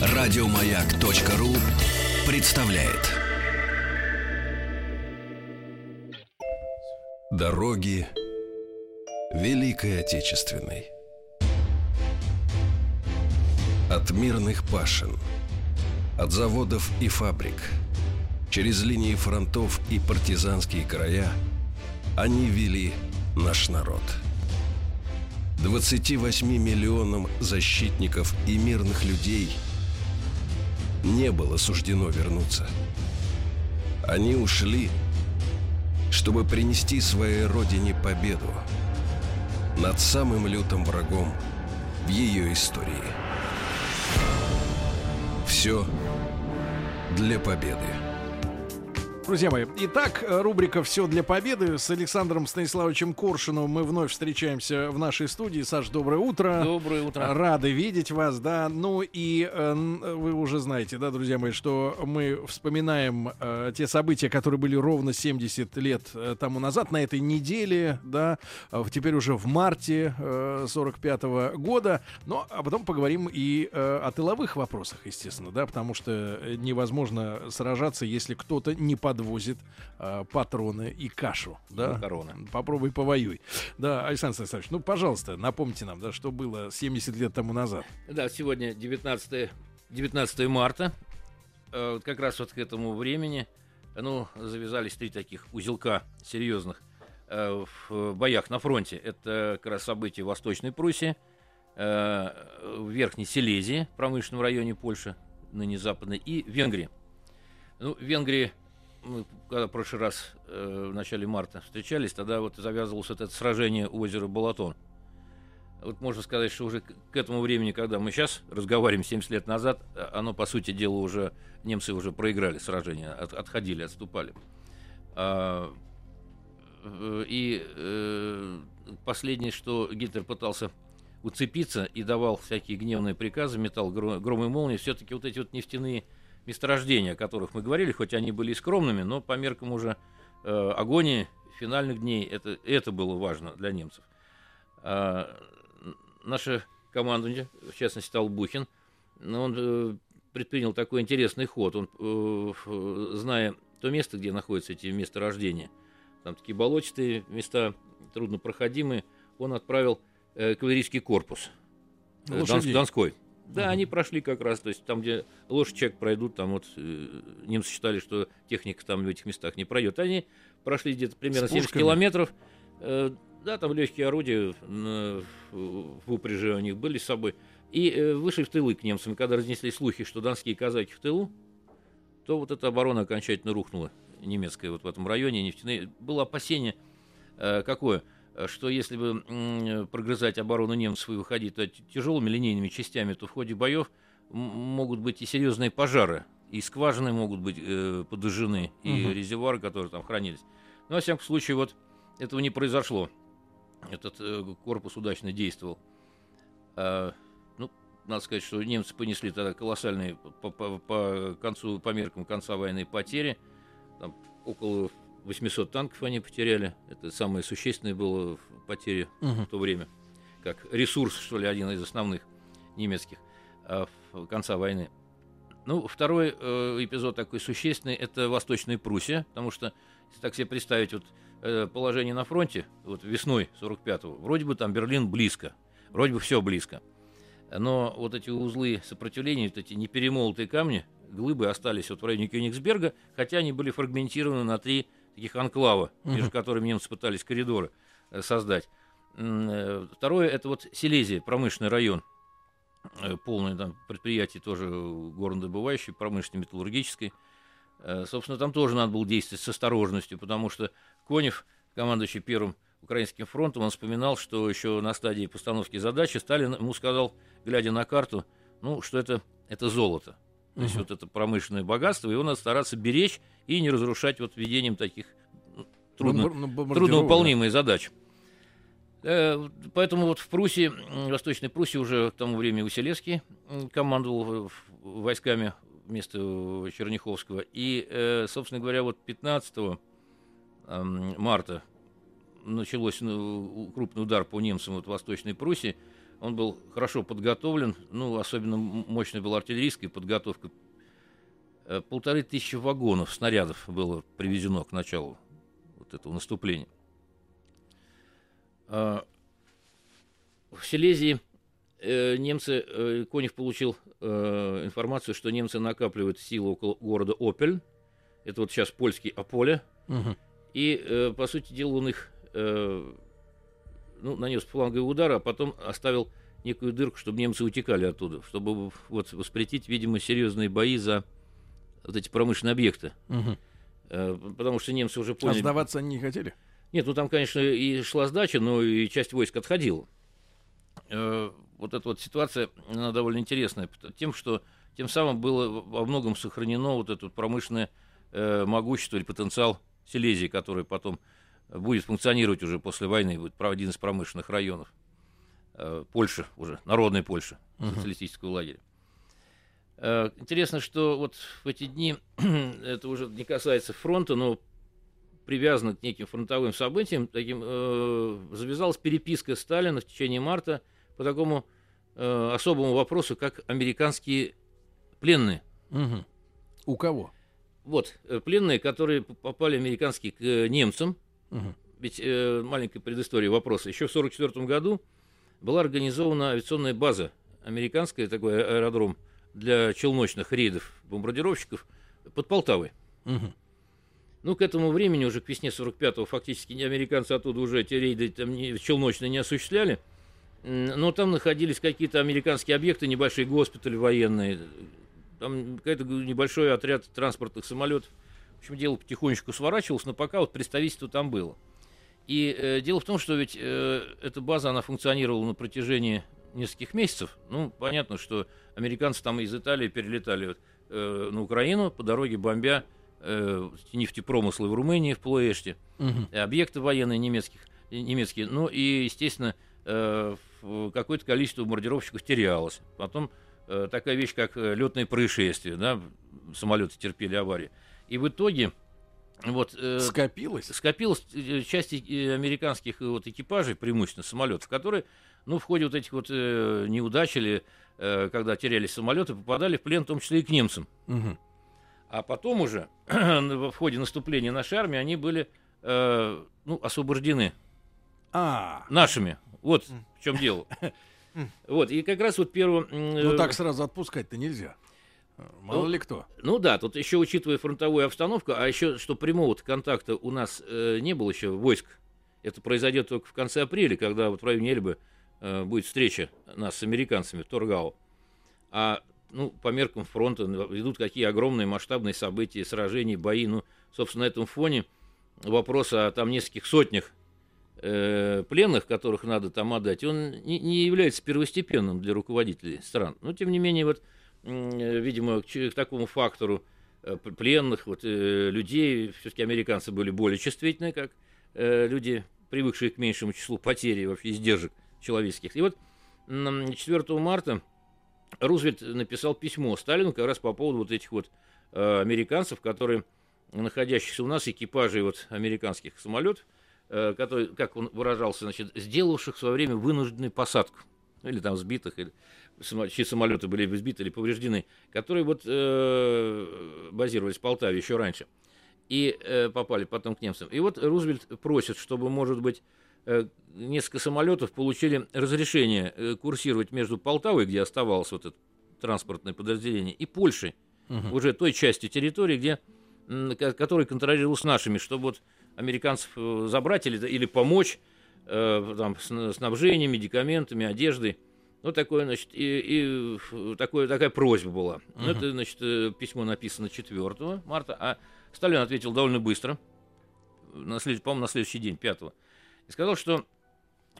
Радиомаяк.ру представляет. Дороги Великой Отечественной. От мирных пашин, от заводов и фабрик, через линии фронтов и партизанские края они вели наш народ. 28 миллионам защитников и мирных людей – не было суждено вернуться. Они ушли, чтобы принести своей родине победу над самым лютым врагом в ее истории. Все для победы. Друзья мои, итак, рубрика «Все для победы» с Александром Станиславовичем Коршиновым мы вновь встречаемся в нашей студии. Саш, доброе утро. Доброе утро. Рады видеть вас, да. Ну и э, вы уже знаете, да, друзья мои, что мы вспоминаем э, те события, которые были ровно 70 лет э, тому назад, на этой неделе, да, э, теперь уже в марте э, 45 -го года. Но а потом поговорим и э, о тыловых вопросах, естественно, да, потому что невозможно сражаться, если кто-то не под подвозит э, патроны и кашу. Да? Макароны. Попробуй повоюй. Да, Александр Станиславович, ну, пожалуйста, напомните нам, да, что было 70 лет тому назад. Да, сегодня 19, 19 марта. Э, как раз вот к этому времени ну, завязались три таких узелка серьезных э, в боях на фронте. Это как раз события в Восточной Пруссии, э, в Верхней Силезии, промышленном районе Польши, ныне Западной, и Венгрии. Ну, в Венгрии мы когда в прошлый раз э, в начале марта встречались, тогда вот завязывалось это сражение у озера Балатон. Вот можно сказать, что уже к этому времени, когда мы сейчас разговариваем 70 лет назад, э, оно, по сути дела, уже немцы уже проиграли сражение, от, отходили, отступали. А, э, и э, последнее, что Гитлер пытался уцепиться и давал всякие гневные приказы, метал гром и молнии, все-таки вот эти вот нефтяные месторождения, о которых мы говорили, хоть они были и скромными, но по меркам уже э, агонии финальных дней это, это было важно для немцев. А, наша командование, в частности, Талбухин, он э, предпринял такой интересный ход. Он, э, зная то место, где находятся эти месторождения, там такие болотистые места, труднопроходимые, он отправил э, кавалерийский корпус. Э, Донской. Да, они прошли как раз, то есть там, где лошадь человек пройдут, там вот э, немцы считали, что техника там в этих местах не пройдет. Они прошли где-то примерно 70 километров. Э, да, там легкие орудия э, в упряжи у них были с собой. И э, вышли в тылы к немцам. Когда разнесли слухи, что донские казаки в тылу, то вот эта оборона окончательно рухнула, немецкая вот в этом районе, нефтяные. Было опасение э, какое – что если бы прогрызать оборону немцев и выходить тяжелыми линейными частями, то в ходе боев могут быть и серьезные пожары, и скважины могут быть э, подожжены, и угу. резервуары, которые там хранились. Но, во всяком случае, вот этого не произошло. Этот э, корпус удачно действовал. А, ну, надо сказать, что немцы понесли тогда колоссальные по, по, по концу, по меркам конца войны потери. Там около 800 танков они потеряли. Это самое существенное было потери угу. в то время. Как ресурс, что ли, один из основных немецких а, конца войны. Ну, второй э, эпизод такой существенный – это Восточная Пруссия, потому что, если так себе представить, вот э, положение на фронте, вот весной 45-го, вроде бы там Берлин близко, вроде бы все близко, но вот эти узлы сопротивления, вот эти неперемолотые камни, глыбы остались вот в районе Кёнигсберга, хотя они были фрагментированы на три таких анклава, uh-huh. между которыми немцы пытались коридоры э, создать. Э, второе, это вот Силезия, промышленный район, э, полное там предприятие тоже горнодобывающее, промышленной, металлургической. Собственно, там тоже надо было действовать с осторожностью, потому что Конев, командующий первым Украинским фронтом, он вспоминал, что еще на стадии постановки задачи Сталин ему сказал, глядя на карту, ну, что это, это золото. То есть вот это промышленное богатство, его надо стараться беречь и не разрушать вот введением таких ну, трудно, ну, трудновыполнимых задач. Э, поэтому вот в Пруссии, в Восточной Пруссии уже к тому времени Василевский командовал войсками вместо Черняховского. И, э, собственно говоря, вот 15 марта началось ну, крупный удар по немцам вот в Восточной Пруссии. Он был хорошо подготовлен, ну, особенно мощная была артиллерийская подготовка. Э, полторы тысячи вагонов, снарядов было привезено к началу вот этого наступления. А, в Силезии э, немцы, э, Конев получил информацию, что немцы накапливают силы около города Опель. Это вот сейчас польский Аполе. Угу. И, по сути дела, он их ну, нанес фланговый удар, а потом оставил некую дырку, чтобы немцы утекали оттуда, чтобы вот воспретить, видимо, серьезные бои за вот эти промышленные объекты. Угу. Потому что немцы уже поняли... А сдаваться они не хотели? Нет, ну там, конечно, и шла сдача, но и часть войск отходила. Э, вот эта вот ситуация, она довольно интересная, тем, что тем самым было во многом сохранено вот это промышленное э, могущество или потенциал Силезии, который потом будет функционировать уже после войны, будет один из промышленных районов э, Польши уже, народной Польши, uh-huh. социалистического лагеря. Э, интересно, что вот в эти дни, это уже не касается фронта, но привязано к неким фронтовым событиям, таким, э, завязалась переписка Сталина в течение марта по такому э, особому вопросу, как американские пленные. Угу. У кого? Вот, э, пленные, которые попали американские к э, немцам, Угу. Ведь э, маленькая предыстория вопроса. Еще в 1944 году была организована авиационная база, американская такой а, аэродром для челночных рейдов бомбардировщиков под Полтавой. Угу. Ну, к этому времени, уже к весне 45-го, фактически американцы оттуда уже эти рейды там не, челночные не осуществляли. Но там находились какие-то американские объекты, небольшие госпитали военные, там какой-то небольшой отряд транспортных самолетов. В общем, дело потихонечку сворачивалось, но пока вот представительство там было. И э, дело в том, что ведь э, эта база, она функционировала на протяжении нескольких месяцев. Ну, понятно, что американцы там из Италии перелетали э, на Украину, по дороге бомбя э, нефтепромыслы в Румынии, в Плоэште, угу. объекты военные немецких, немецкие. Ну и, естественно, э, какое-то количество бомбардировщиков терялось. Потом э, такая вещь, как э, летные происшествия, да, самолеты терпели аварии. И в итоге вот, э, скопилось? Скопилось э, части э, американских вот, экипажей, преимущественно самолетов, которые, ну, в ходе вот этих вот э, неудач или э, когда терялись самолеты, попадали в плен, в том числе и к немцам. Угу. А потом уже, в ходе наступления нашей армии, они были, э, ну, освобождены а. нашими. Вот в чем дело. Вот, и как раз вот первым... Ну, так сразу отпускать-то нельзя. Мало ну, ли кто. Ну да, тут еще учитывая фронтовую обстановку, а еще что прямого контакта у нас э, не было еще войск. Это произойдет только в конце апреля, когда вот в районе Эльбы э, будет встреча нас с американцами в Торгау. А ну, по меркам фронта идут какие огромные масштабные события, сражения, бои. Ну, собственно, на этом фоне вопрос о там нескольких сотнях э, пленных, которых надо там отдать, он не, не является первостепенным для руководителей стран. Но, тем не менее, вот видимо, к, такому фактору э, пленных вот, э, людей, все-таки американцы были более чувствительны, как люди, привыкшие к меньшему числу потерь вообще издержек человеческих. И вот 4 марта Рузвельт написал письмо Сталину как раз по поводу вот этих вот американцев, которые, находящихся у нас, экипажей вот американских самолетов, которые, как он выражался, значит, сделавших в свое время вынужденную посадку, или там сбитых, или чьи самолеты были сбиты или повреждены, которые вот э, базировались в Полтаве еще раньше и э, попали потом к немцам. И вот Рузвельт просит, чтобы, может быть, э, несколько самолетов получили разрешение э, курсировать между Полтавой, где оставалось вот это транспортное подразделение, и Польшей, угу. уже той частью территории, где, э, которая контролировалась нашими, чтобы вот американцев э, забрать или, или помочь э, там, снабжением, медикаментами, одеждой. Ну, такое, значит, и, и такое, такая просьба была. Uh-huh. Это, значит, э, письмо написано 4 марта, а Сталин ответил довольно быстро, на след, по-моему, на следующий день, 5 и сказал, что,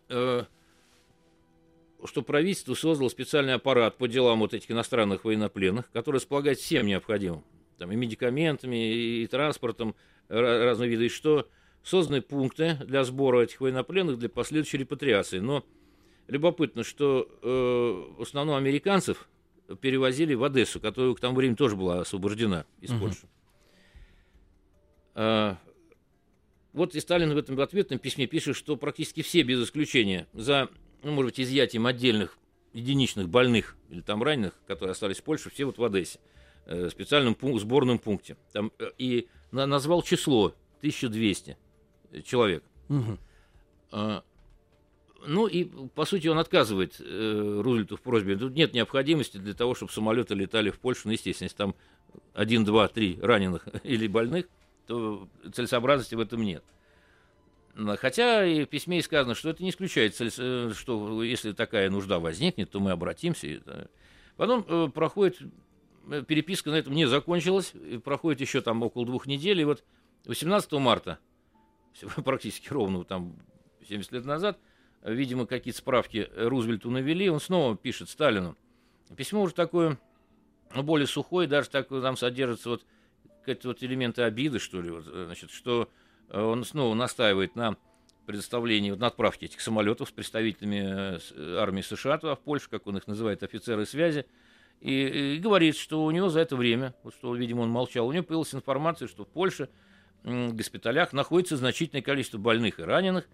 э, что правительство создало специальный аппарат по делам вот этих иностранных военнопленных, который располагает всем необходимым, там, и медикаментами, и, и транспортом разные виды, и что созданы пункты для сбора этих военнопленных для последующей репатриации. Но любопытно, что э, в основном американцев перевозили в Одессу, которая к тому времени тоже была освобождена из угу. Польши. А, вот и Сталин в этом ответном письме пишет, что практически все, без исключения, за ну, может быть, изъятием отдельных единичных больных или там раненых, которые остались в Польше, все вот в Одессе, э, специальном пункт, сборном пункте. Там, э, и на, назвал число 1200 человек. Угу. А, ну и, по сути, он отказывает э, Рузвельту в просьбе. Тут нет необходимости для того, чтобы самолеты летали в Польшу. Ну, естественно, если там один, два, три раненых или больных, то целесообразности в этом нет. Хотя и в письме сказано, что это не исключает, э, что если такая нужда возникнет, то мы обратимся. Потом э, проходит, э, переписка на этом не закончилась, проходит еще там около двух недель, и вот 18 марта, практически ровно там 70 лет назад, видимо, какие-то справки Рузвельту навели, он снова пишет Сталину. Письмо уже такое ну, более сухое, даже так там содержатся вот какие-то вот элементы обиды, что ли, вот, значит, что Э, он снова настаивает на предоставлении, вот, на отправке этих самолетов с представителями э, э, армии США туда, в Польшу, как он их называет, офицеры связи, и, и говорит, что у него за это время, вот что, видимо, он молчал, у него появилась информация, что в Польше в госпиталях находится значительное количество больных и раненых,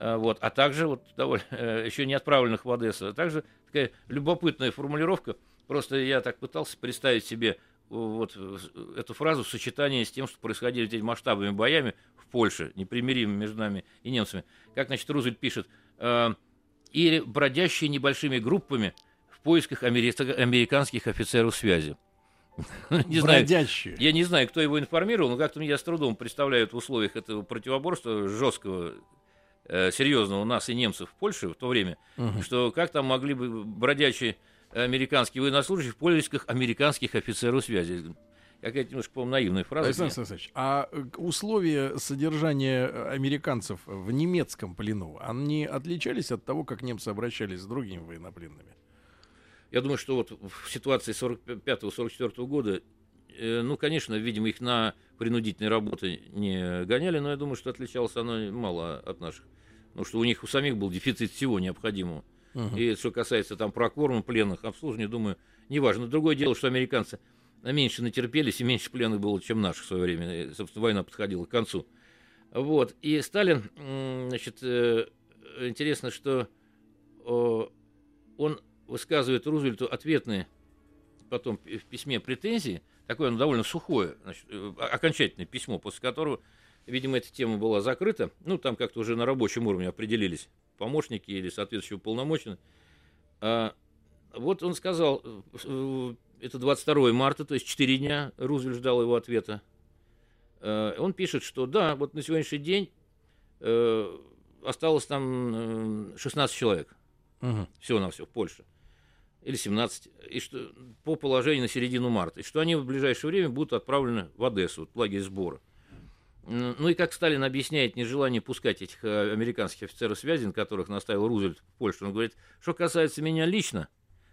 вот, а также вот довольно, еще не отправленных в Одессу, а также такая любопытная формулировка, просто я так пытался представить себе вот эту фразу в сочетании с тем, что происходили этими масштабными боями в Польше, непримиримыми между нами и немцами. Как, значит, Рузвельт пишет, э, или бродящие небольшими группами в поисках американских офицеров связи. не Бродящие. Знаю, я не знаю, кто его информировал, но как-то я с трудом представляю в условиях этого противоборства жесткого, э, серьезного у нас и немцев в Польше в то время, угу. что как там могли бы бродячие американские военнослужащие в поисках американских офицеров связи. Какая-то немножко, по-моему, наивная фраза. Александр Александрович, а э, условия содержания американцев в немецком плену, они отличались от того, как немцы обращались с другими военнопленными? Я думаю, что вот в ситуации 45-44 года, э, ну, конечно, видимо, их на принудительные работы не гоняли, но я думаю, что отличалось оно мало от наших. Потому что у них у самих был дефицит всего необходимого. Угу. И что касается там прокорма, пленных, обслуживания, думаю, неважно. Другое дело, что американцы меньше натерпелись и меньше пленных было, чем наших в свое время. И, собственно, война подходила к концу. Вот. И Сталин, значит, э, интересно, что он высказывает Рузвельту ответные потом в письме претензии, такое оно довольно сухое, значит, э, окончательное письмо, после которого, видимо, эта тема была закрыта. Ну, там как-то уже на рабочем уровне определились помощники или соответствующие уполномоченные. А, вот он сказал, э, это 22 марта, то есть 4 дня, Рузвельт ждал его ответа. А, он пишет, что да, вот на сегодняшний день э, осталось там 16 э, человек. Угу. На все в Польше. Или 17. И что по положению на середину марта. И что они в ближайшее время будут отправлены в Одессу, в лагерь сбора. Ну и как Сталин объясняет нежелание пускать этих э, американских офицеров связи, на которых наставил Рузвельт в Польшу, он говорит, что касается меня лично,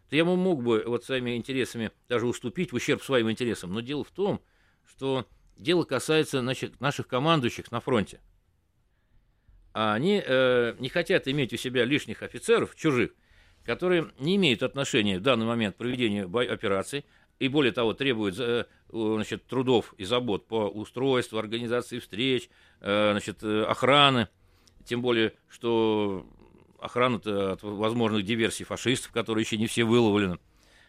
то я мог бы вот своими интересами даже уступить в ущерб своим интересам. Но дело в том, что дело касается значит, наших командующих на фронте. А они э, не хотят иметь у себя лишних офицеров, чужих, которые не имеют отношения в данный момент к проведению операций, и более того, требует э, значит, трудов и забот по устройству, организации встреч, э, значит, э, охраны, тем более, что охрана-то от возможных диверсий фашистов, которые еще не все выловлены.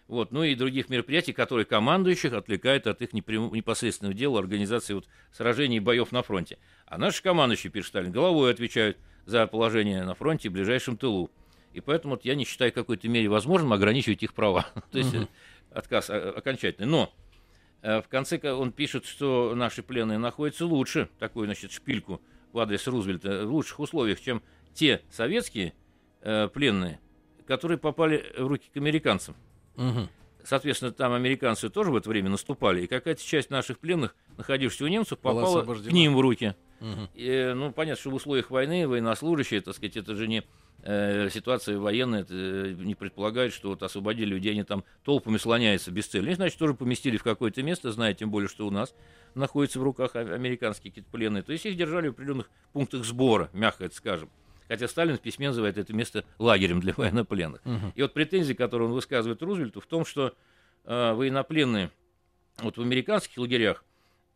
Вот, ну и других мероприятий, которые командующих отвлекают от их непосредственного дела организации вот сражений и боев на фронте. А наши командующие, пишет Сталин, головой отвечают за положение на фронте и ближайшем тылу. И поэтому вот я не считаю какой-то мере возможным ограничивать их права. То есть отказ э, окончательный. Но э, в конце он пишет, что наши пленные находятся лучше, такую, значит, шпильку в адрес Рузвельта, в лучших условиях, чем те советские э, пленные, которые попали в руки к американцам. Угу. Соответственно, там американцы тоже в это время наступали, и какая-то часть наших пленных, находившихся у немцев, попала к ним в руки. Угу. И, ну, понятно, что в условиях войны военнослужащие, так сказать, это же не э, ситуация военная э, не предполагает, что вот освободили людей, они там толпами слоняются без цели. Они, значит, тоже поместили в какое-то место, зная тем более, что у нас находятся в руках американские какие-то пленные. То есть их держали в определенных пунктах сбора, мягко это скажем. Хотя Сталин в письме называет это место лагерем для военнопленных. Угу. И вот претензии, которые он высказывает Рузвельту, в том, что э, военнопленные вот в американских лагерях,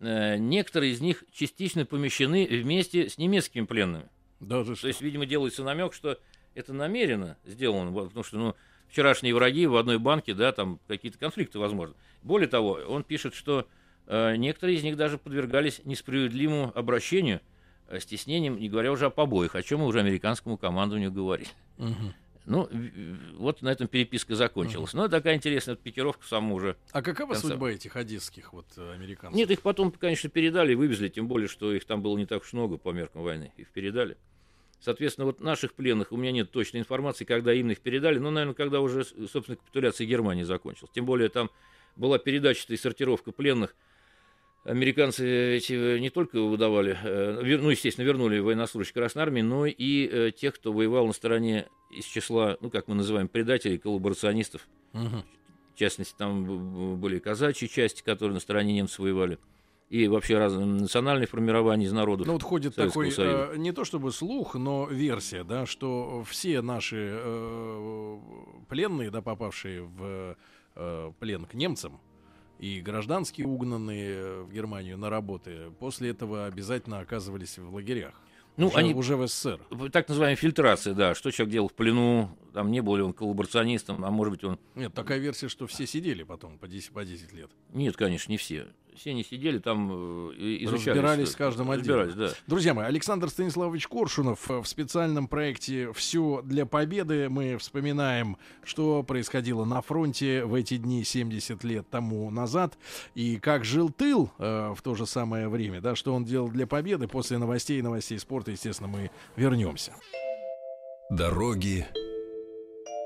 э, некоторые из них частично помещены вместе с немецкими пленными. Даже То что? есть, видимо, делается намек, что это намеренно сделано, потому что, ну, вчерашние враги в одной банке, да, там какие-то конфликты возможны. Более того, он пишет, что э, некоторые из них даже подвергались несправедливому обращению, э, стеснением, не говоря уже о побоях, о чем мы уже американскому командованию говорили. Угу. Ну, вот на этом переписка закончилась. Угу. Ну, такая интересная пикировка саму уже. А какова конца. судьба этих одесских вот э, американцев? Нет, их потом, конечно, передали и вывезли, тем более, что их там было не так уж много по меркам войны. Их передали. Соответственно, вот наших пленных, у меня нет точной информации, когда именно их передали, но, наверное, когда уже, собственно, капитуляция Германии закончилась. Тем более там была передача и сортировка пленных. Американцы эти не только выдавали, э, ну, естественно, вернули военнослужащих Красной Армии, но и э, тех, кто воевал на стороне из числа, ну, как мы называем, предателей, коллаборационистов. Угу. В частности, там были казачьи части, которые на стороне немцев воевали и вообще разные национальные формирования из народов. Ну вот ходит такой, э, не то чтобы слух, но версия, да, что все наши э, пленные, да, попавшие в э, плен к немцам, и гражданские угнанные в Германию на работы, после этого обязательно оказывались в лагерях. Ну, уже, они уже в СССР. Так называемая фильтрация, да. Что человек делал в плену, там не был ли он коллаборационистом, а может быть он... Нет, такая версия, что все сидели потом по 10, по 10 лет. Нет, конечно, не все все не сидели там э, изучали. Разбирались с каждым отделом. Да. Друзья мои, Александр Станиславович Коршунов э, в специальном проекте «Все для победы». Мы вспоминаем, что происходило на фронте в эти дни 70 лет тому назад, и как жил тыл э, в то же самое время, да, что он делал для победы. После новостей и новостей спорта, естественно, мы вернемся. Дороги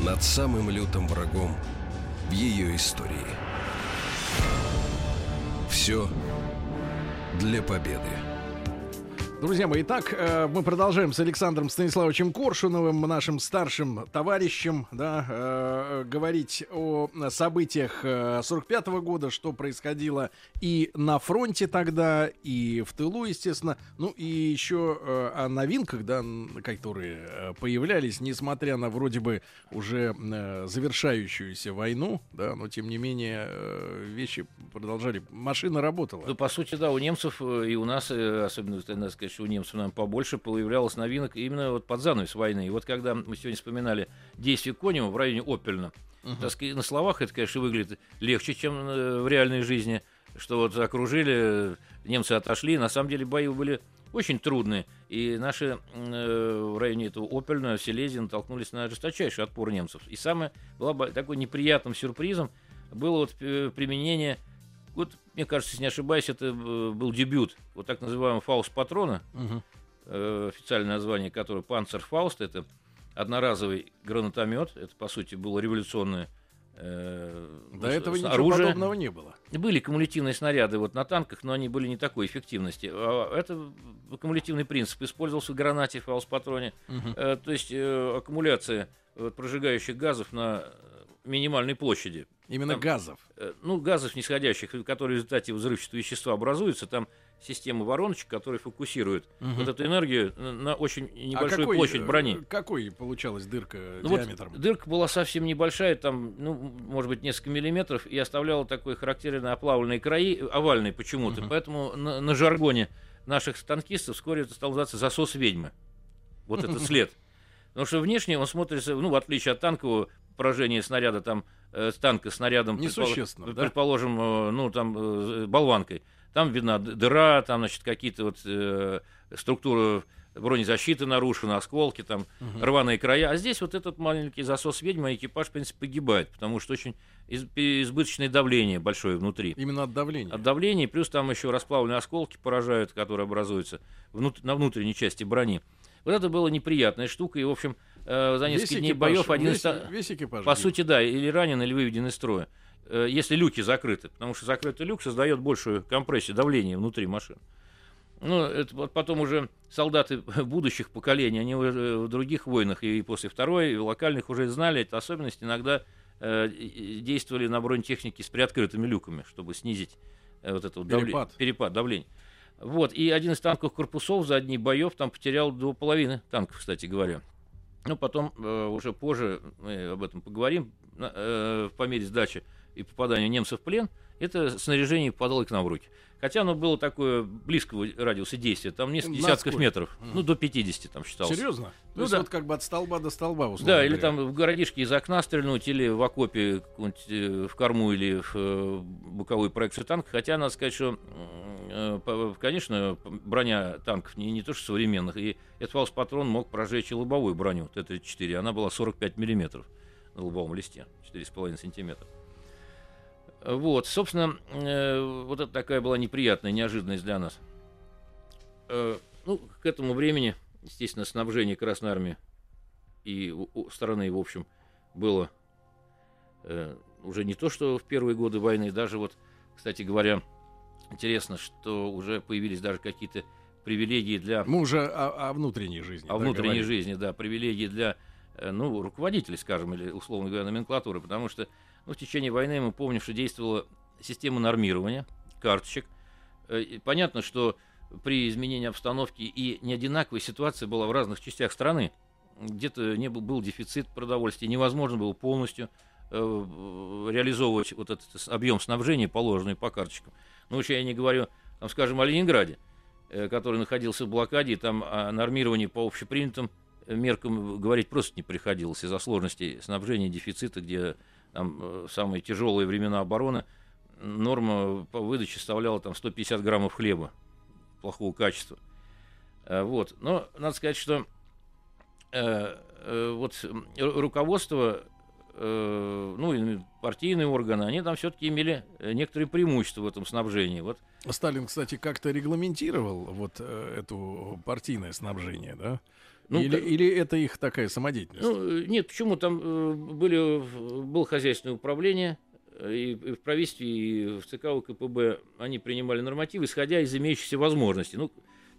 над самым лютым врагом в ее истории – все для победы. Друзья мои, итак, э, мы продолжаем с Александром Станиславовичем Коршуновым, нашим старшим товарищем, да, э, говорить о событиях 45 -го года, что происходило и на фронте тогда, и в тылу, естественно, ну и еще э, о новинках, да, которые появлялись, несмотря на вроде бы уже завершающуюся войну, да, но тем не менее вещи продолжали, машина работала. Ну, по сути, да, у немцев и у нас, особенно, надо сказать, что у немцев нам побольше появлялось новинок именно вот под занавес войны. И вот когда мы сегодня вспоминали действия Конева в районе Опельна, uh-huh. так сказать, на словах это, конечно, выглядит легче, чем э, в реальной жизни, что вот окружили, немцы отошли, на самом деле бои были очень трудные. И наши э, в районе этого Опельна, Силезии натолкнулись на жесточайший отпор немцев. И самое было такой неприятным сюрпризом было вот э, применение вот, мне кажется, если не ошибаюсь, это э, был дебют вот так называемого Фауст Патрона, угу. э, официальное название которого Панцер Фауст, это одноразовый гранатомет, это, по сути, было революционное э, До этого ничего оружие. подобного не было. Были кумулятивные снаряды вот на танках, но они были не такой эффективности. А это кумулятивный принцип использовался в гранате в фаус-патроне. Угу. Э, то есть э, аккумуляция вот, прожигающих газов на минимальной площади. Именно там, газов? Э, ну, газов нисходящих, которые в результате взрывчатого вещества образуются. Там система вороночек, которые фокусируют угу. вот эту энергию на очень а небольшую а какой, площадь брони. Какой получалась дырка ну, диаметром? Вот дырка была совсем небольшая, там, ну, может быть, несколько миллиметров, и оставляла такой характерный оплавленные краи, овальные почему-то. Угу. Поэтому на, на жаргоне наших танкистов вскоре это стало называться засос ведьмы. Вот этот след. Потому что внешне он смотрится, ну, в отличие от танкового поражения снаряда, там, э, танка снарядом, предположим, да? предположим э, ну, там, э, болванкой, там видна дыра, там, значит, какие-то вот э, структуры бронезащиты нарушены, осколки, там, угу. рваные края. А здесь вот этот маленький засос ведьма, экипаж, в принципе, погибает, потому что очень из, избыточное давление большое внутри. Именно от давления? От давления, плюс там еще расплавленные осколки поражают, которые образуются внут, на внутренней части брони. Вот это была неприятная штука, и, в общем, э, за несколько весь дней экипаж, боев один весь, из... Весь экипаж По бил. сути, да, или ранен, или выведен из строя. Э, если люки закрыты, потому что закрытый люк создает большую компрессию, давление внутри машины. Ну, это вот потом уже солдаты будущих поколений, они уже в других войнах и после второй, и локальных уже знали эту особенность. Иногда э, действовали на бронетехнике с приоткрытыми люками, чтобы снизить э, вот это вот Перепад. давление, перепад давления. Вот, и один из танковых корпусов за одни боев там потерял до половины танков, кстати говоря. Ну, потом, э, уже позже, мы об этом поговорим, э, по мере сдачи и попадания немцев в плен, это снаряжение попадало к нам в руки. Хотя оно было такое близкого радиуса действия, там несколько десятков метров, ну, до 50 там считалось. Серьезно? То Ну есть да. вот как бы от столба до столба, условно Да, или говоря. там в городишке из окна стрельнуть, или в окопе э, в корму, или в э, боковую проекцию танка. Хотя, надо сказать, что, э, конечно, броня танков не, не то что современных, и этот фаус-патрон мог прожечь и лобовую броню Т-34. Она была 45 миллиметров на лобовом листе, 4,5 сантиметра. Вот, собственно, э, вот это такая была неприятная неожиданность для нас. Э, ну, к этому времени, естественно, снабжение Красной Армии и у, страны, в общем, было э, уже не то, что в первые годы войны, даже вот, кстати говоря, интересно, что уже появились даже какие-то привилегии для Мы уже о, о внутренней жизни. о да, внутренней говорим. жизни, да, привилегии для, э, ну, руководителей, скажем, или, условно говоря, номенклатуры, потому что, ну, в течение войны мы помним, что действовала система нормирования карточек. Э, Понятно, что при изменении обстановки и неодинаковая ситуация была в разных частях страны. Где-то не был, был дефицит продовольствия, невозможно было полностью э, реализовывать вот этот объем снабжения, положенный по карточкам. Ну, уж я не говорю, там, скажем, о Ленинграде, э, который находился в блокаде, и там о нормировании по общепринятым меркам говорить просто не приходилось из-за сложностей снабжения, дефицита, где там э, самые тяжелые времена обороны норма по выдаче составляла там 150 граммов хлеба плохого качества. Э, Вот. Но надо сказать, что э, э, вот руководство, э, ну и партийные органы, они там все-таки имели э, некоторые преимущества в этом снабжении. Вот Сталин, кстати, как-то регламентировал вот э, эту партийное снабжение, да? Ну, или, как- или это их такая самодеятельность? Ну, э, нет, почему? Там э, были, было хозяйственное управление, э, и, и в правительстве, и в ЦК УКПБ они принимали нормативы, исходя из имеющихся возможностей. Ну,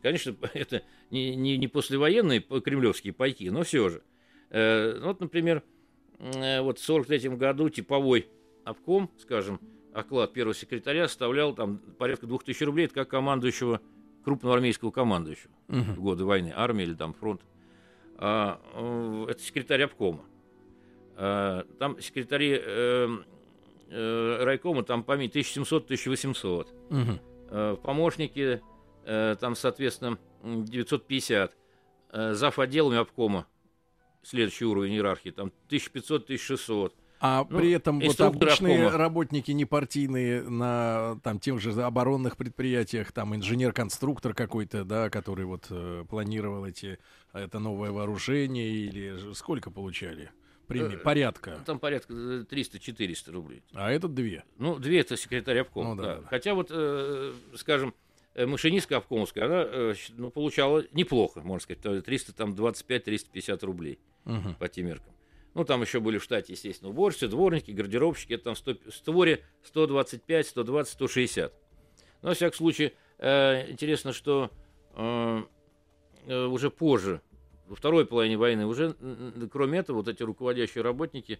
конечно, это не, не, не послевоенные кремлевские пайки, но все же. Э, ну, вот, например, э, вот в 43 году типовой обком, скажем, оклад первого секретаря составлял там порядка 2000 рублей, это как командующего, крупного армейского командующего Мгм. в годы войны, армии или там фронт. А, э, это секретарь обкома. А, там секретари э, э, райкома, там память 1700-1800. Мгм. Э, помощники, там, соответственно, м, 950. Э, зав. отделами обкома, следующий уровень иерархии, там 1500-1600. А Ну, при этом вот обычные обкома. работники непартийные на там тех же оборонных предприятиях, там инженер-конструктор какой-то, да, который вот э, планировал эти это новое вооружение или сколько получали? Прими- Э, порядка. Там порядка э, 300-400 рублей. А этот две. Ну, две это секретарь обкома. Ну да, да. да. Хотя вот, э, скажем, э, машинистка обкомовская, она э, ну, получала неплохо, можно сказать, то 325-350 рублей Мгм. по тем меркам. Ну, там еще были в штате, естественно, уборщицы, дворники, гардеробщики, это там 100, створе 125, 120, 160. Но, во всяком случае, э, интересно, что э, э, уже позже, во второй половине войны, уже, кроме этого, вот эти руководящие работники,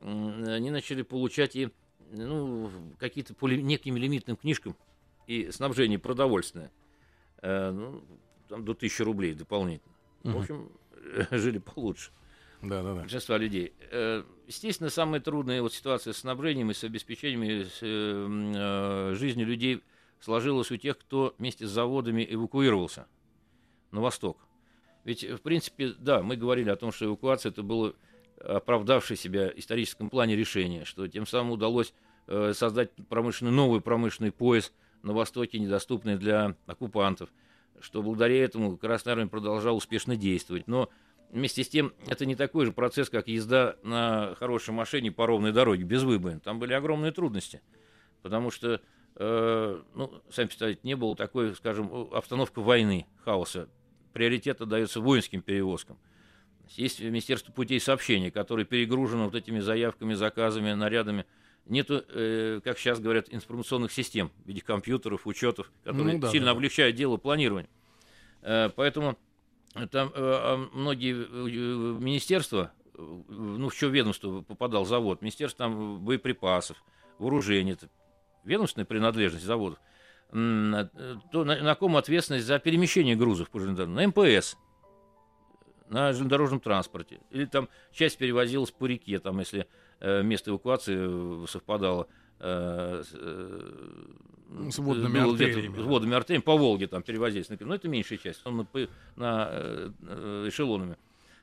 м, они начали получать и ну, какие-то по неким лимитным книжкам и снабжение продовольственное. Э, ну, там до 1000 рублей дополнительно. В Мгм. общем, жили получше Да, да, да. большинства людей. Э, Естественно, самая трудная вот ситуация с снабжением и с обеспечением э, э, жизнью людей сложилась у тех, кто вместе с заводами эвакуировался на восток. Ведь, в принципе, да, мы говорили о том, что эвакуация это было оправдавшее себя в историческом плане решение, что тем самым удалось э, создать промышленный, новый промышленный пояс на Востоке, недоступный для оккупантов, что благодаря этому Красная Армия продолжала успешно действовать. Но вместе с тем это не такой же процесс, как езда на хорошей машине по ровной дороге, без выбоин. Там были огромные трудности, потому что, э, ну, сами представляете, не было такой, скажем, обстановка войны, хаоса. Приоритет отдается воинским перевозкам. Есть Министерство путей сообщения, которое перегружено вот этими заявками, заказами, нарядами нету, э, как сейчас говорят, информационных систем в виде компьютеров, учетов, которые Ну да, сильно да. облегчают дело планирования. Э, поэтому там э, а многие э, министерства, э, ну, в что ведомство попадал завод, министерство там боеприпасов, вооружений, это ведомственная принадлежность заводов, то на, на ком ответственность за перемещение грузов по железнодорожным? На МПС, на железнодорожном транспорте. Или там часть перевозилась по реке, там, если э, место эвакуации совпадало с, э, С водными артериями, С водными артериями по Волге там перевозились. например. Но это меньшая часть, он на, на, э, э, эшелонами.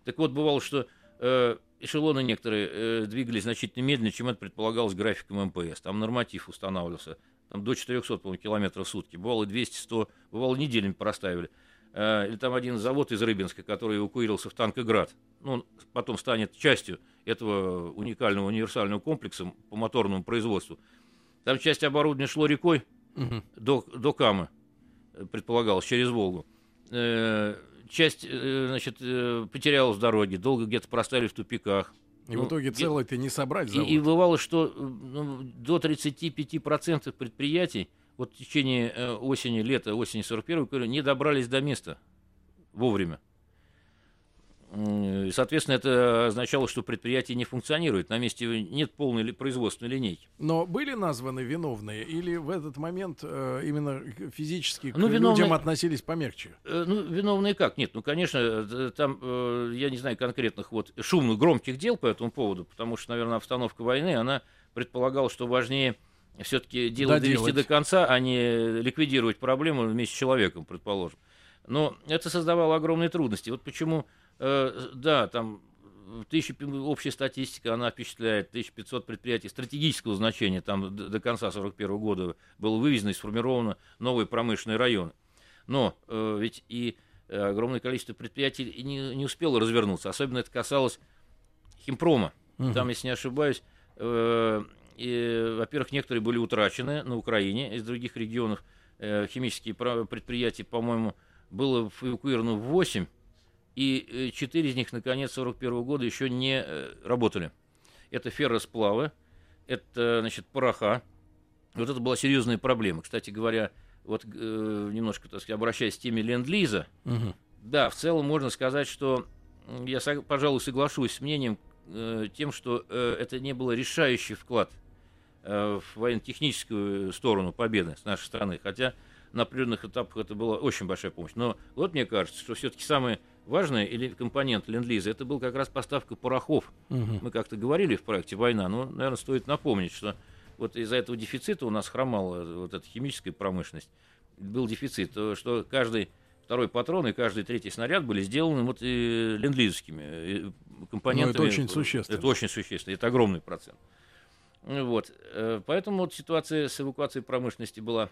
Так вот, бывало, что э, эшелоны некоторые э, двигались значительно медленнее, чем это предполагалось графиком МПС. Там норматив устанавливался. Там до 400, по километров в сутки. Бывало и 200, 100, бывало неделями проставили. Э, Или там один завод из Рыбинска, который эвакуировался в Танкоград. Ну, он потом станет частью этого уникального универсального комплекса по моторному производству. Там часть оборудования шло рекой Мгм. до, до Камы, предполагалось, через Волгу. Э, Часть, э, значит, потерялась в дороге, долго где-то проставили в тупиках. И Ну, в итоге где- целый-то не собрать И, завод. и бывало, что ну, до 35% предприятий вот в течение э, осени, лета, осени 41 года не добрались до места вовремя. И, Соответственно, это означало, что предприятие не функционирует. На месте нет полной производственной линейки. Но были названы виновные или в этот момент э, именно физически к Ну, виновные- людям относились помягче? Э, Ну, виновные как? Нет, ну, конечно, э, там, э, я не знаю конкретных вот шумных, громких дел по этому поводу, потому что, наверное, обстановка войны, она предполагала, что важнее все-таки дело довести до конца, а не ликвидировать проблему вместе с человеком, предположим. Но это создавало огромные трудности. Вот почему, э, да, там в 1000 пи- общая статистика, она впечатляет, 1500 предприятий стратегического значения, там д- до конца 41 года было вывезено и сформировано новые промышленные районы. Но э, ведь и огромное количество предприятий и не, не успело развернуться. Особенно это касалось химпрома. Мгм. Там, если не ошибаюсь, э, и, во-первых, некоторые были утрачены на Украине из других регионов. Э, химические предприятия, по-моему, было эвакуировано 8, и 4 из них, наконец, 41 года еще не э, работали. Это ферросплавы, это, значит, пороха. Вот это была серьезная проблема. Кстати говоря, вот э, немножко, так сказать, обращаясь к теме ленд-лиза, Мгм. да, в целом можно сказать, что я, пожалуй, соглашусь с мнением э, тем, что э, это не был решающий вклад э, в военно-техническую сторону победы с нашей страны. Хотя на определенных этапах это была очень большая помощь. Но вот мне кажется, что все-таки самое важное или компонент ленд-лиза это был как раз поставка порохов. Мгм. Мы как-то говорили в проекте «Война», но, наверное, стоит напомнить, что вот из-за этого дефицита у нас хромала вот эта химическая промышленность. Был дефицит, то, что каждый второй патрон и каждый третий снаряд были сделаны вот э, ленд-лизовскими э, компонентами. очень существенно. Это очень существенно, это огромный процент. Вот. э, Поэтому вот ситуация с эвакуацией промышленности была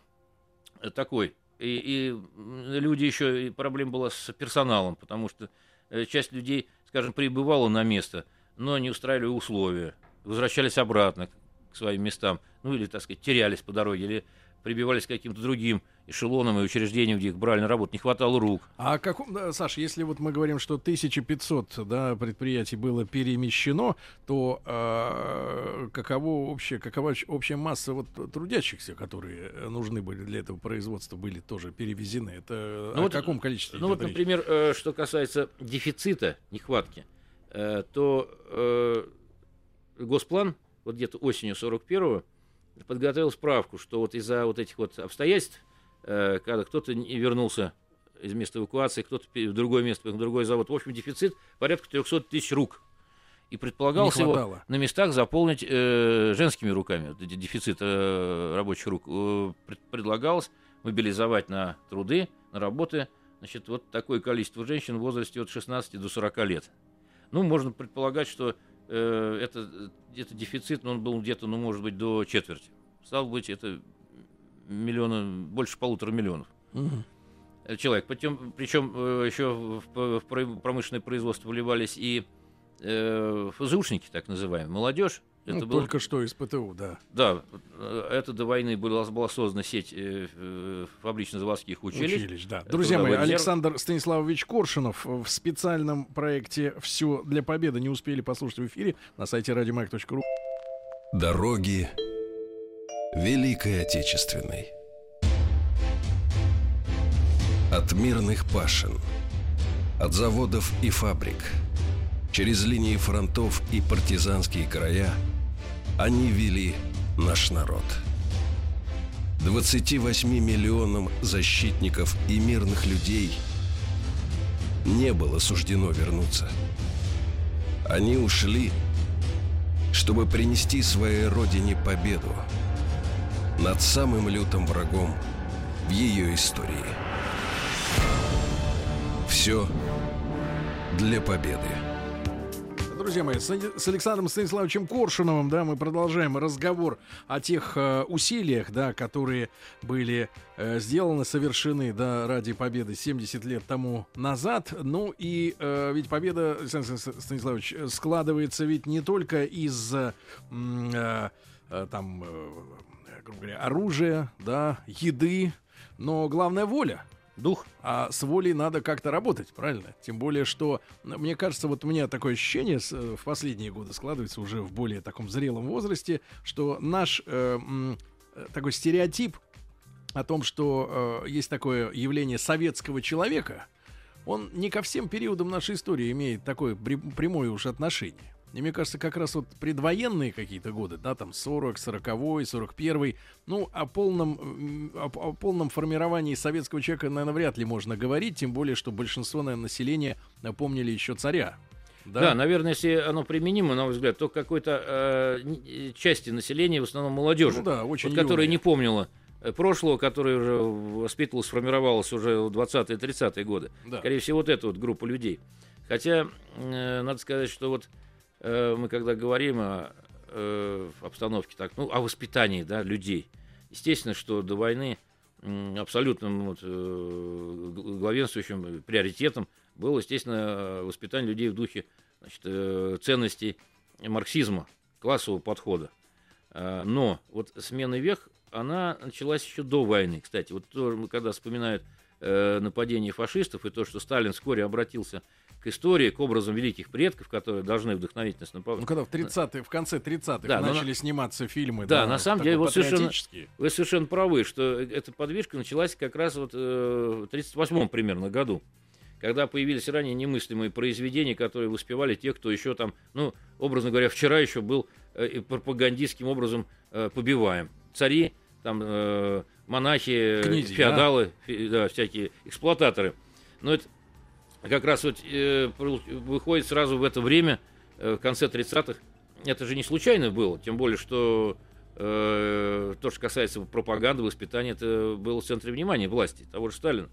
э, такой. И, и люди еще, и проблема была с персоналом, потому что э, часть людей, скажем, прибывала на место, но не устраивали условия, возвращались обратно к своим местам, ну или, так сказать, терялись по дороге, или прибивались к каким-то другим эшелонам и учреждениям, где их брали на работу, не хватало рук. А каком, да, Саш, если вот мы говорим, что 1500 да, предприятий было перемещено, то э, каково общее, какова общая масса вот трудящихся, которые э, нужны были для этого производства, были тоже перевезены? Это Ну о вот, каком количестве Ну вот, речь? например, э, что касается дефицита, нехватки, э, то э, Госплан вот где-то осенью 41-го подготовил справку, что вот из-за вот этих вот обстоятельств, э, когда кто-то не вернулся из места эвакуации, кто-то в другое место, в другой завод, в общем, дефицит порядка 300 тысяч рук. И предполагалось его на местах заполнить э, женскими руками, дефицит э, рабочих рук. Э, пред- предлагалось мобилизовать на труды, на работы, значит, вот такое количество женщин в возрасте от 16 до 40 лет. Ну, можно предполагать, что э, это, это дефицит, но он был где-то, ну, может быть, до четверти. Стало быть, это миллиона, больше полутора миллионов э, человек. Причем, причем э, еще в, в про- промышленное производство вливались и э, ФЗУшники, так называемые, молодежь. Ну, Это было, Только что из ПТУ, да. да, э, это до войны была, была создана сеть э, э, фабрично-заводских училищ. Училищ, да. Друзья мои, резерв. Александр Станиславович Коршунов в специальном проекте «Все для победы» не успели послушать в эфире на сайте радиомаяк.ру. Дороги Великой Отечественной. От мирных пашин, от заводов и фабрик, через линии фронтов и партизанские края они вели наш народ. 28 миллионам защитников и мирных людей не было суждено вернуться. Они ушли, чтобы принести своей родине победу над самым лютым врагом в ее истории. Все для победы. Друзья мои, с, Александром Станиславовичем Коршуновым, да, мы продолжаем разговор о тех э, усилиях, да, которые были э, сделаны, совершены, да, ради победы 70 лет тому назад. Ну и э, ведь победа, Александр Станиславович, складывается ведь не только из э, э, там, э, грубо говоря, оружия, да, еды, но главное воля дух, а с волей надо как-то работать, правильно? Тем более, что, мне кажется, вот у меня такое ощущение э, в последние годы складывается уже в более таком зрелом возрасте, что наш э, э, такой стереотип о том, что э, есть такое явление советского человека, он не ко всем периодам нашей истории имеет такое прямое уж отношение. И мне кажется, как раз вот предвоенные какие-то годы, да, там 40, 40, 41, ну, о полном, о, о полном формировании советского человека, наверное, вряд ли можно говорить, тем более, что большинство, наверное, населения помнили еще царя. Да? да, наверное, если оно применимо, на мой взгляд, то какой-то э, части населения, в основном молодежи, ну, да, очень вот, которая не помнила э, прошлого, которое уже воспитывалось, сформировалось уже в 20-е, 30-е годы. Да. Скорее всего, вот эта вот группа людей. Хотя, э, надо сказать, что вот Э, мы когда говорим о э, обстановке, так, ну, о воспитании да, людей, естественно, что до войны абсолютным вот, э, главенствующим приоритетом было, естественно, воспитание людей в духе значит, ценностей марксизма, классового подхода. Но вот смена век, она началась еще до войны. Кстати, вот когда вспоминают нападение фашистов и то, что Сталин вскоре обратился к истории, к образам великих предков, которые должны вдохновить нас на Ну, когда в 30-е, в конце 30-х да, начали но... сниматься фильмы. Да, да на самом деле, вот совершенно, вы совершенно правы, что эта подвижка началась как раз вот э, в 38-м примерно году когда появились ранее немыслимые произведения, которые воспевали те, кто еще там, ну, образно говоря, вчера еще был э, пропагандистским образом э, побиваем. Цари, там, э, монахи, Книзи, феодалы, да? Фе, да, всякие эксплуататоры. Но это как раз вот э, выходит сразу в это время, э, в конце 30-х. Это же не случайно было, тем более, что э, то, что касается пропаганды, воспитания, это было в центре внимания власти, того же Сталина.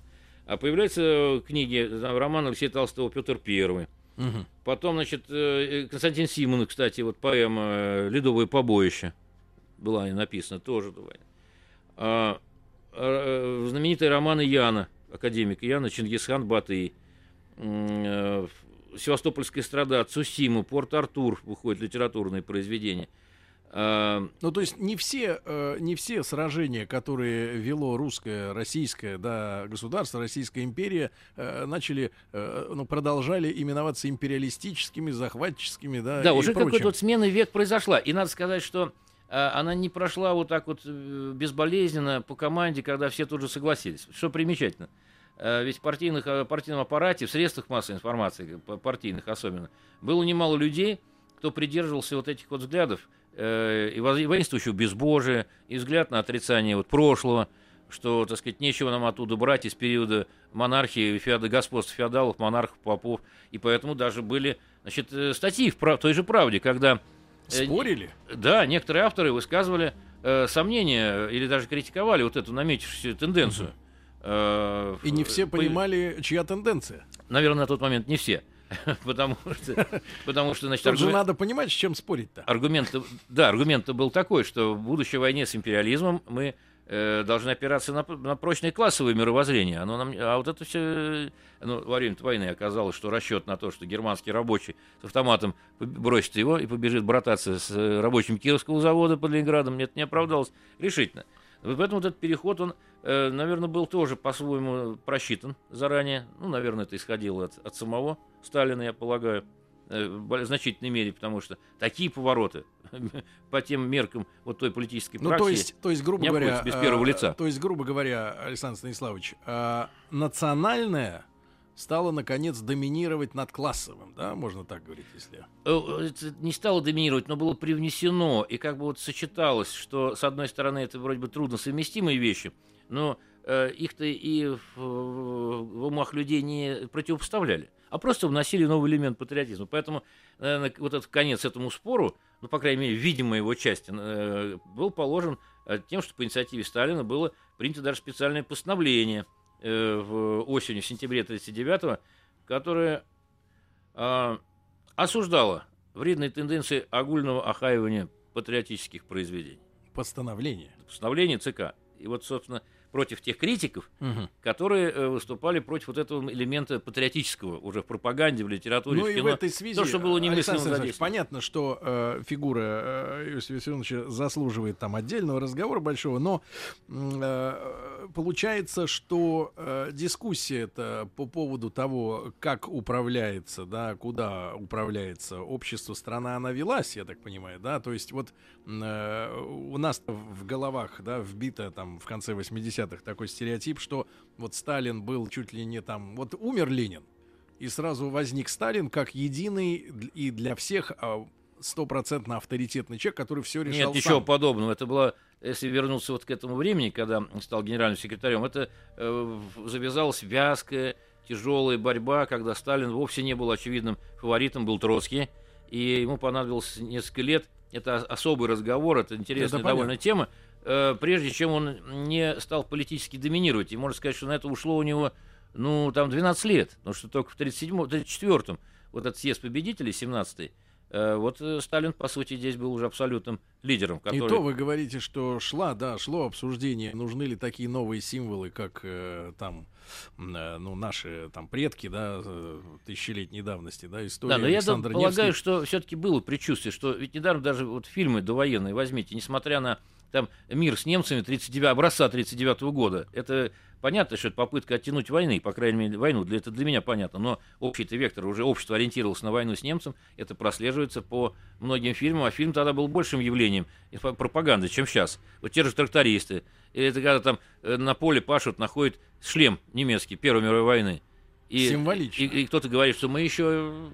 А появляются книги, там, роман Алексея Толстого «Петр Первый». Угу. Потом, значит, э, Константин Симонов, кстати, вот поэма э, «Ледовое побоище» была написана тоже. А, а, знаменитые романы Яна, академика Яна, Чингисхан Батый. Э, Севастопольская страда, Цусима, Порт-Артур выходят литературные произведения. А, ну, то есть не все, э, не все сражения, которые вело русское, российское да, государство, Российская империя, э, начали, ну, продолжали именоваться империалистическими, захватческими, да. Да, уже какой-то вот смена век произошла. И надо сказать, что она не прошла вот так вот безболезненно по команде, когда все тут же согласились. Что примечательно. Э, ведь в партийных, э, партийном аппарате, в средствах массовой информации, партийных особенно, было немало людей, кто придерживался вот этих вот взглядов, э, и воинствующего безбожия, и взгляд на отрицание вот прошлого, что, так сказать, нечего нам оттуда брать из периода монархии, феода, господства феодалов, монархов, попов, и поэтому даже были, значит, статьи в прав, той же «Правде», когда... Спорили? Да, некоторые авторы высказывали э, сомнения или даже критиковали вот эту наметившуюся тенденцию. Угу Э, И не все понимали, чья тенденция. Наверное, на тот момент не все. потому что, потому что, значит, аргумент... же надо понимать, с чем спорить-то. Аргумент, да, аргумент был такой, что в будущей войне с империализмом мы э, должны опираться на, на прочное классовое мировоззрение. Оно нам, а вот это все, ну, во время войны оказалось, что расчет на то, что германский рабочий с автоматом бросит его и побежит брататься с э, рабочим Кировского завода под Ленинградом, нет, не оправдалось решительно. Поэтому вот этот переход, он, э, наверное, был тоже по-своему просчитан заранее. Ну, наверное, это исходило от, от самого Сталина, я полагаю. э, в значительной мере, потому что такие повороты по тем меркам вот той политической ну, практики то есть, то есть, грубо говоря, без первого э, лица. То есть, грубо говоря, Александр Станиславович, э, национальное стало, наконец, доминировать над классовым, да, можно так говорить, если... Э, это не стало доминировать, но было привнесено, и как бы вот сочеталось, что, с одной стороны, это вроде бы трудно совместимые вещи, но э, их-то и в, в умах людей не противопоставляли, а просто вносили новый элемент патриотизма. Поэтому э, вот этот конец этому спору, ну, по крайней мере, видимая его часть, э, был положен э, тем, что по инициативе Сталина было принято даже специальное постановление – Э, в осенью, в сентябре 1939 которая э, осуждала вредные тенденции огульного охаивания патриотических произведений. Постановление. Постановление ЦК. И вот, собственно, против тех критиков, угу. которые э, выступали против вот этого элемента патриотического уже в пропаганде, в литературе, ну в и кино. в этой связи, то, что было немыслимо понятно, что э, фигура э, Иосифа Виссарионовича заслуживает там отдельного разговора большого, но э, получается, что э, дискуссия это по поводу того, как управляется, да, куда управляется общество, страна, она велась, я так понимаю, да, то есть вот э, у нас в головах, да, вбито там в конце 80 80-х такой стереотип, что вот Сталин был чуть ли не там... Вот умер Ленин, и сразу возник Сталин как единый и для всех а, стопроцентно авторитетный человек, который все решал Нет, сам. ничего подобного. Это было, если вернуться вот к этому времени, когда стал генеральным секретарем, это э, завязалась вязкая, тяжелая борьба, когда Сталин вовсе не был очевидным фаворитом, был Троцкий, и ему понадобилось несколько лет. Это особый разговор, это интересная это довольно тема. Э, прежде чем он не стал политически доминировать. И можно сказать, что на это ушло у него, ну, там 12 лет, потому что только в 37-м, 34-м, вот этот съезд победителей, 17-й, э, вот э, Сталин, по сути, здесь был уже абсолютным лидером. Который... И то вы говорите, что шла, да, шло обсуждение, нужны ли такие новые символы, как э, там, э, ну, наши там предки, да, тысячелетней давности, да, история Да, но Александра я полагаю, что все-таки было предчувствие, что ведь недавно даже вот фильмы довоенные, возьмите, несмотря на там мир с немцами 39, образца 39 года. Это понятно, что это попытка оттянуть войны, по крайней мере, войну, для, это для меня понятно, но общий-то вектор, уже общество ориентировалось на войну с немцем, это прослеживается по многим фильмам, а фильм тогда был большим явлением пропаганды, чем сейчас. Вот те же трактористы, или это когда там э, на поле пашут, находят шлем немецкий Первой мировой войны. И, Символично. И, и кто-то говорит, что мы еще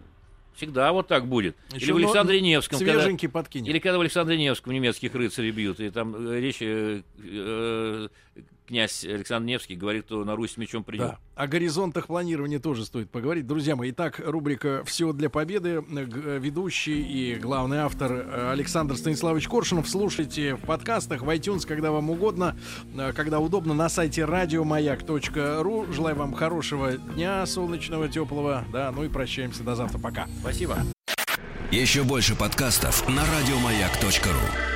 Всегда вот так будет. Еще или в Александре Невском. Свеженький когда, подкинем. Или когда в Александре Невском немецких рыцарей бьют, и там э, речь э, э, князь Александр Невский говорит, что на Русь мечом придет. Да. О горизонтах планирования тоже стоит поговорить. Друзья мои, итак, рубрика «Все для победы». Ведущий и главный автор э, Александр Станиславович Коршунов. Слушайте в подкастах, в iTunes, когда вам угодно, когда удобно, на сайте радиомаяк.ру. Желаю вам хорошего дня, солнечного, теплого. Да, ну и прощаемся до завтра. Пока. Спасибо. Еще больше подкастов на радиомаяк.ру